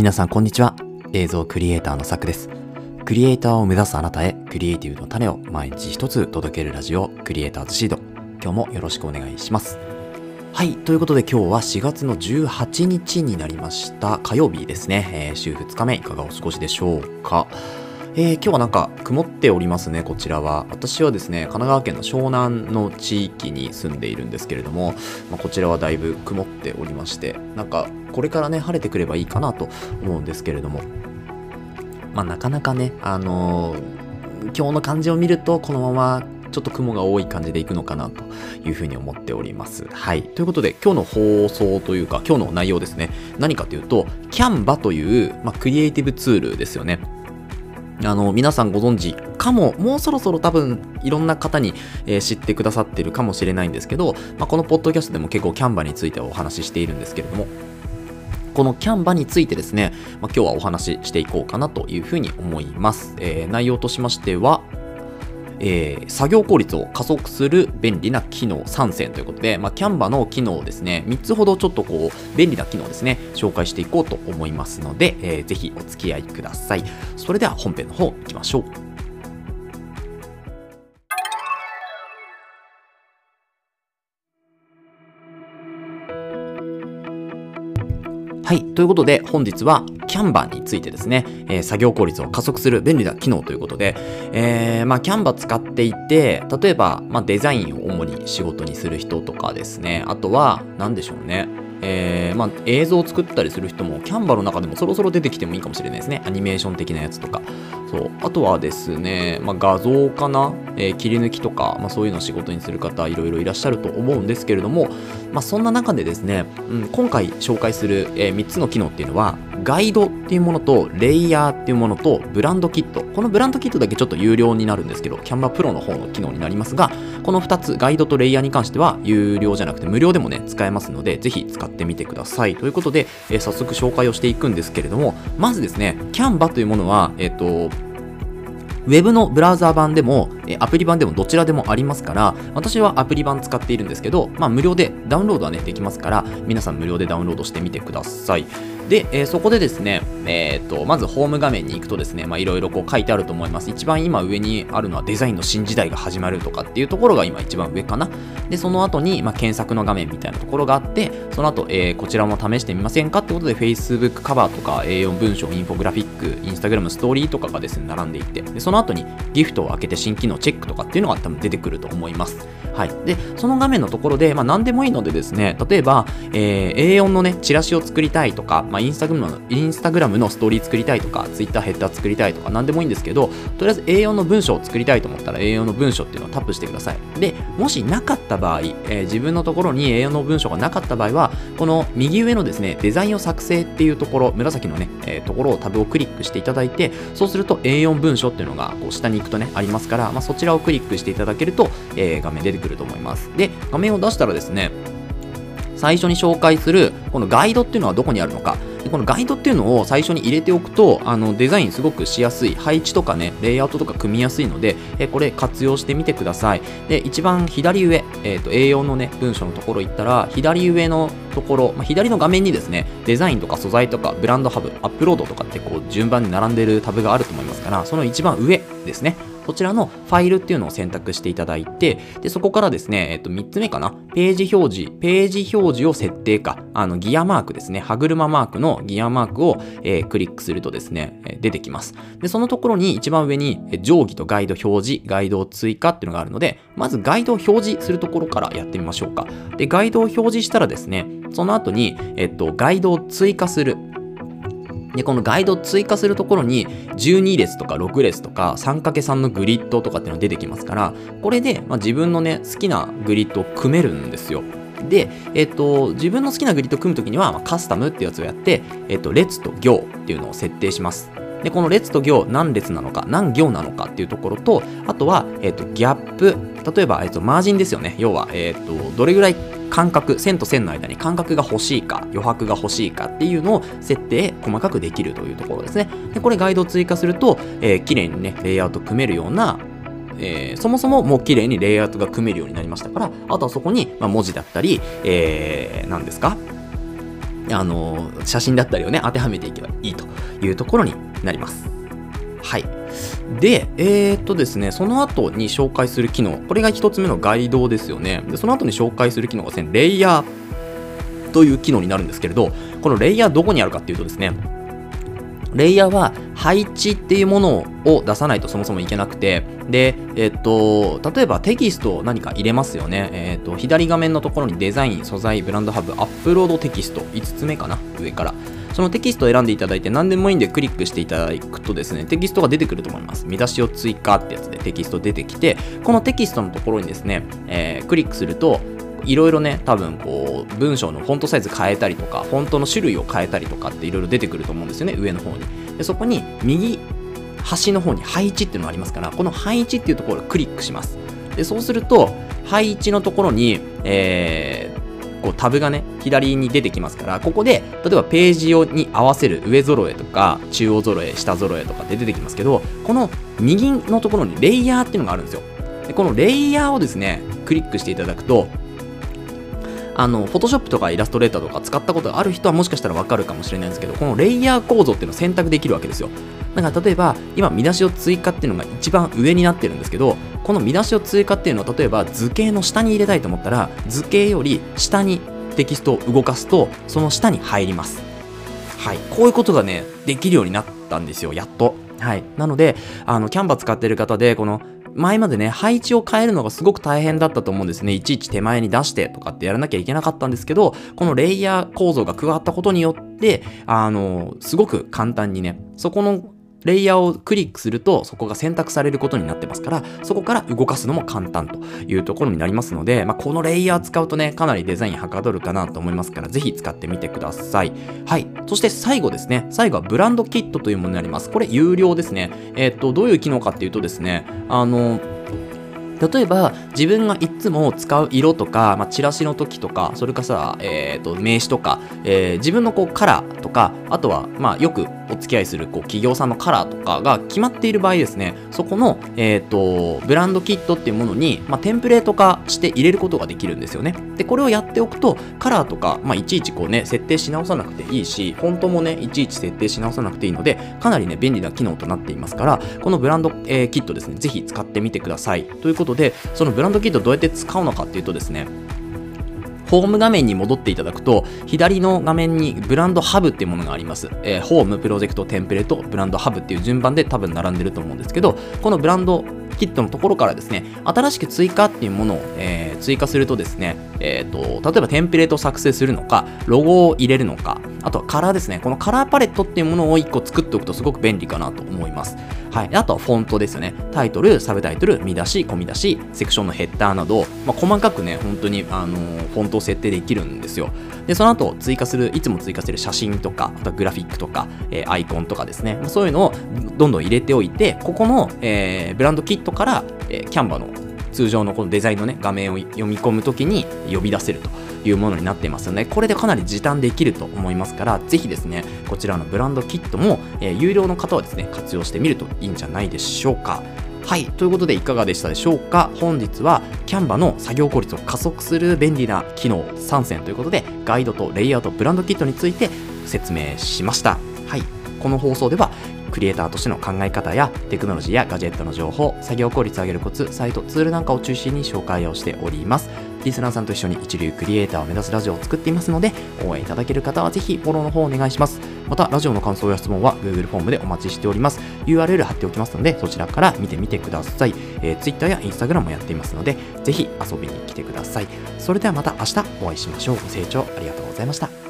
皆さんこんにちは。映像クリエイターのさくです。クリエイターを目指すあなたへ、クリエイティブの種を毎日一つ届けるラジオ、クリエイターズシード。今日もよろしくお願いします。はい。ということで今日は4月の18日になりました火曜日ですね。えー週2日目いかがお過ごしでしょうか？えー今日はなんか曇っておりますね、こちらは。私はですね、神奈川県の湘南の地域に住んでいるんですけれども、まあ、こちらはだいぶ曇っておりまして、なんかこれからね、晴れてくればいいかなと思うんですけれども、まあなかなかね、あのー今日の感じを見ると、このままちょっと雲が多い感じでいくのかなというふうに思っております。はい。ということで、今日の放送というか、今日の内容ですね。何かというと、Canva という、まあ、クリエイティブツールですよね。あの、皆さんご存知かも、もうそろそろ多分いろんな方に、えー知ってくださってるかもしれないんですけど、まあ、このポッドキャストでも結構キャンバについてお話ししているんですけれども、このキャンバについてですね、まあ、今日はお話ししていこうかなというふうに思います。えー内容としましては、えー作業効率を加速する便利な機能3選ということで、まあ、キャンバの機能をですね、3つほどちょっとこう、便利な機能ですね、紹介していこうと思いますので、えーぜひお付き合いください。それでは本編の方行きましょう。はい。ということで、本日は Canva についてですね、えー作業効率を加速する便利な機能ということで、えー、まあ、Canva 使っていて、例えば、まあ、デザインを主に仕事にする人とかですね、あとは、何でしょうね。えーまあ、映像を作ったりする人も、Canva の中でもそろそろ出てきてもいいかもしれないですね。アニメーション的なやつとか。そう。あとはですね、まあ、画像かな、えー切り抜きとか、まあ、そういうのを仕事にする方、いろいろいらっしゃると思うんですけれども、まあ、そんな中でですね、うん、今回紹介する、え3つの機能っていうのは、ガイドっていうものと、レイヤーっていうものと、ブランドキット。このブランドキットだけちょっと有料になるんですけど、Canva Pro の方の機能になりますが、この2つ、ガイドとレイヤーに関しては、有料じゃなくて無料でもね、使えますので、ぜひ使ってみてください。ということで、えー早速紹介をしていくんですけれども、まずですね、Canva というものは、えっ、と、ウェブのブラウザー版でも、えアプリ版でもどちらでもありますから、私はアプリ版使っているんですけど、まあ無料でダウンロードはね、できますから、皆さん無料でダウンロードしてみてください。で、えーそこでですね、えーと、まずホーム画面に行くとですね、いろいろ書いてあると思います。一番今上にあるのはデザインの新時代が始まるとかっていうところが今一番上かな。で、その後に、まあ、検索の画面みたいなところがあって、その後、えーこちらも試してみませんかってことで、Facebook カバーとか A4 文章、インフォグラフィック、Instagram ストーリーとかがですね、並んでいって、でその後にギフトを開けて新機能チェックとかっていうのが多分出てくると思います。はい。で、その画面のところで、まあ、何でもいいのでですね、例えば、えー A4 のね、チラシを作りたいとか、まあ、インスタグラムの、インスタグラムのストーリー作りたいとか、Twitter ヘッダー作りたいとか、何でもいいんですけど、とりあえず A4 の文章を作りたいと思ったら A4 の文章っていうのをタップしてください。で、もしなかった場合、えー自分のところに A4 の文章がなかった場合は、この右上のですね、デザインを作成っていうところ、紫のね、えーところをタブをクリックしていただいて、そうすると A4 文書っていうのがこう下に行くとね、ありますから、まあ、そちらをクリックしていただけると、えー画面出てくると思います。で、画面を出したらですね、最初に紹介するこのガイドっていうのはどこにあるのか。このガイドっていうのを最初に入れておくとあのデザインすごくしやすい。配置とかねレイアウトとか組みやすいのでえこれ活用してみてください。で一番左上、えー、と A4 のね文章のところ行ったら左上のところ、まあ、左の画面にですねデザインとか素材とかブランドハブアップロードとかってこう順番に並んでるタブがあると思いますからその一番上ですね。そちらのファイルっていうのを選択していただいて、で、そこからですね、えっと、3つ目かな、ページ表示、ページ表示を設定か、あの、ギアマークですね、歯車マークのギアマークを、えークリックするとですね、え出てきます。で、そのところに一番上に、え定規とガイド表示、ガイドを追加っていうのがあるので、まずガイドを表示するところからやってみましょうか。で、ガイドを表示したらですね、その後に、えっと、ガイドを追加する。で、このガイドを追加するところに12列とか6列とか 3×3 のグリッドとかっていうのが出てきますから、これで、まあ、自分のね、好きなグリッドを組めるんですよ。で、えっと、自分の好きなグリッドを組むときには、まカスタムっていうやつをやって、えっと、列と行っていうのを設定します。で、この列と行、何列なのか、何行なのかっていうところと、あとは、えっと、ギャップ。例えば、えっと、マージンですよね。要は、えっと、どれぐらい間隔、線と線の間に間隔が欲しいか、余白が欲しいかっていうのを設定、細かくできるというところですね。で、これガイドを追加すると、えー綺麗にね、レイアウト組めるような、えーそもそももう綺麗にレイアウトが組めるようになりましたから、あとはそこに、まあ、文字だったり、えー、何ですかあの、写真だったりをね、当てはめていけばいいというところになります。はい。で、えー、っとですね、その後に紹介する機能、これが1つ目のガイドですよね。で、その後に紹介する機能がですね、レイヤーという機能になるんですけれど、このレイヤーどこにあるかっていうとですね、レイヤーは配置っていうものを出さないとそもそもいけなくて、で、えっと、例えばテキストを何か入れますよね。えっと、左画面のところにデザイン、素材、ブランドハブ、アップロードテキスト、5つ目かな、上から。そのテキストを選んでいただいて何でもいいんでクリックしていただくとですね、テキストが出てくると思います。見出しを追加ってやつでテキスト出てきて、このテキストのところにですね、えー、クリックすると、いろいろね、多分こう、文章のフォントサイズ変えたりとか、フォントの種類を変えたりとかっていろいろ出てくると思うんですよね、上の方に。でそこに右端の方に配置っていうのがありますから、この配置っていうところをクリックします。でそうすると、配置のところに、えー、こうタブがね、左に出てきますから、ここで、例えばページ用に合わせる上揃えとか、中央揃え、下揃えとかって出てきますけど、この右のところにレイヤーっていうのがあるんですよ。でこのレイヤーをですね、クリックしていただくと、あの、フォトショップとかイラストレーターとか使ったことがある人はもしかしたらわかるかもしれないんですけど、このレイヤー構造っていうのを選択できるわけですよ。だから例えば、今見出しを追加っていうのが一番上になってるんですけど、この見出しを追加っていうのを例えば図形の下に入れたいと思ったら、図形より下にテキストを動かすと、その下に入ります。はい。こういうことがね、できるようになったんですよ、やっと。はい。なので、あの、キャンバ使ってる方で、この、前までね、配置を変えるのがすごく大変だったと思うんですね。いちいち手前に出してとかってやらなきゃいけなかったんですけど、このレイヤー構造が加わったことによって、あの、すごく簡単にね、そこのレイヤーをクリックするとそこが選択されることになってますからそこから動かすのも簡単というところになりますので、まあ、このレイヤー使うとねかなりデザインはかどるかなと思いますからぜひ使ってみてください。はい。そして最後ですね。最後はブランドキットというものになります。これ有料ですね。えー、っとどういう機能かっていうとですねあの例えば自分がいつも使う色とか、まあ、チラシの時とかそれかさ、えーと、名刺とか、えー、自分のこうカラーとかあとは、まあ、よくお付き合いするこう企業さんのカラーとかが決まっている場合ですねそこの、えーと、ブランドキットっていうものに、まあ、テンプレート化して入れることができるんですよね。でこれをやっておくとカラーとか、まあ、いちいちこうね設定し直さなくていいしフォントもねいちいち設定し直さなくていいのでかなりね便利な機能となっていますからこのブランド、えー、キットですねぜひ使ってみてください。ということで、そのブランドキットどうやって使うのかっていうとですね、ホーム画面に戻っていただくと、左の画面にブランドハブっていうものがあります。えー、ホーム、プロジェクト、テンプレート、ブランドハブっていう順番で多分並んでると思うんですけど、このブランドキットのところからですね、新しく追加っていうものを、えー、追加するとですね、えっ、ー、と、例えばテンプレートを作成するのか、ロゴを入れるのか、あとはカラーですね。このカラーパレットっていうものを1個作っておくとすごく便利かなと思います。はい。あとはフォントですよね。タイトル、サブタイトル、見出し、込み出し、セクションのヘッダーなど、まあ、細かくね、本当に、あのー、フォントを設定できるんですよ。で、その後、追加する、いつも追加する写真とか、あとはグラフィックとか、えー、アイコンとかですね。まあそういうのをどんどん入れておいて、ここの、えー、ブランドキットから、えキャンバの通常のこのデザインのね、画面を読み込むときに呼び出せるというものになっていますので、これでかなり時短できると思いますから、ぜひですね、こちらのブランドキットも、えー、有料の方はですね、活用してみるといいんじゃないでしょうか。はい。ということで、いかがでしたでしょうか本日は、キャンバの作業効率を加速する便利な機能3選ということで、ガイドとレイアウト、ブランドキットについて説明しました。はい。この放送では、クリエイターとしての考え方やテクノロジーやガジェットの情報、作業効率を上げるコツ、サイト、ツールなんかを中心に紹介をしております。リスナーさんと一緒に一流クリエイターを目指すラジオを作っていますので、応援いただける方はぜひフォローの方お願いします。また、ラジオの感想や質問は Google フォームでお待ちしております。URL 貼っておきますので、そちらから見てみてください。えー、Twitter や Instagram もやっていますので、ぜひ遊びに来てください。それではまた明日お会いしましょう。ご清聴ありがとうございました。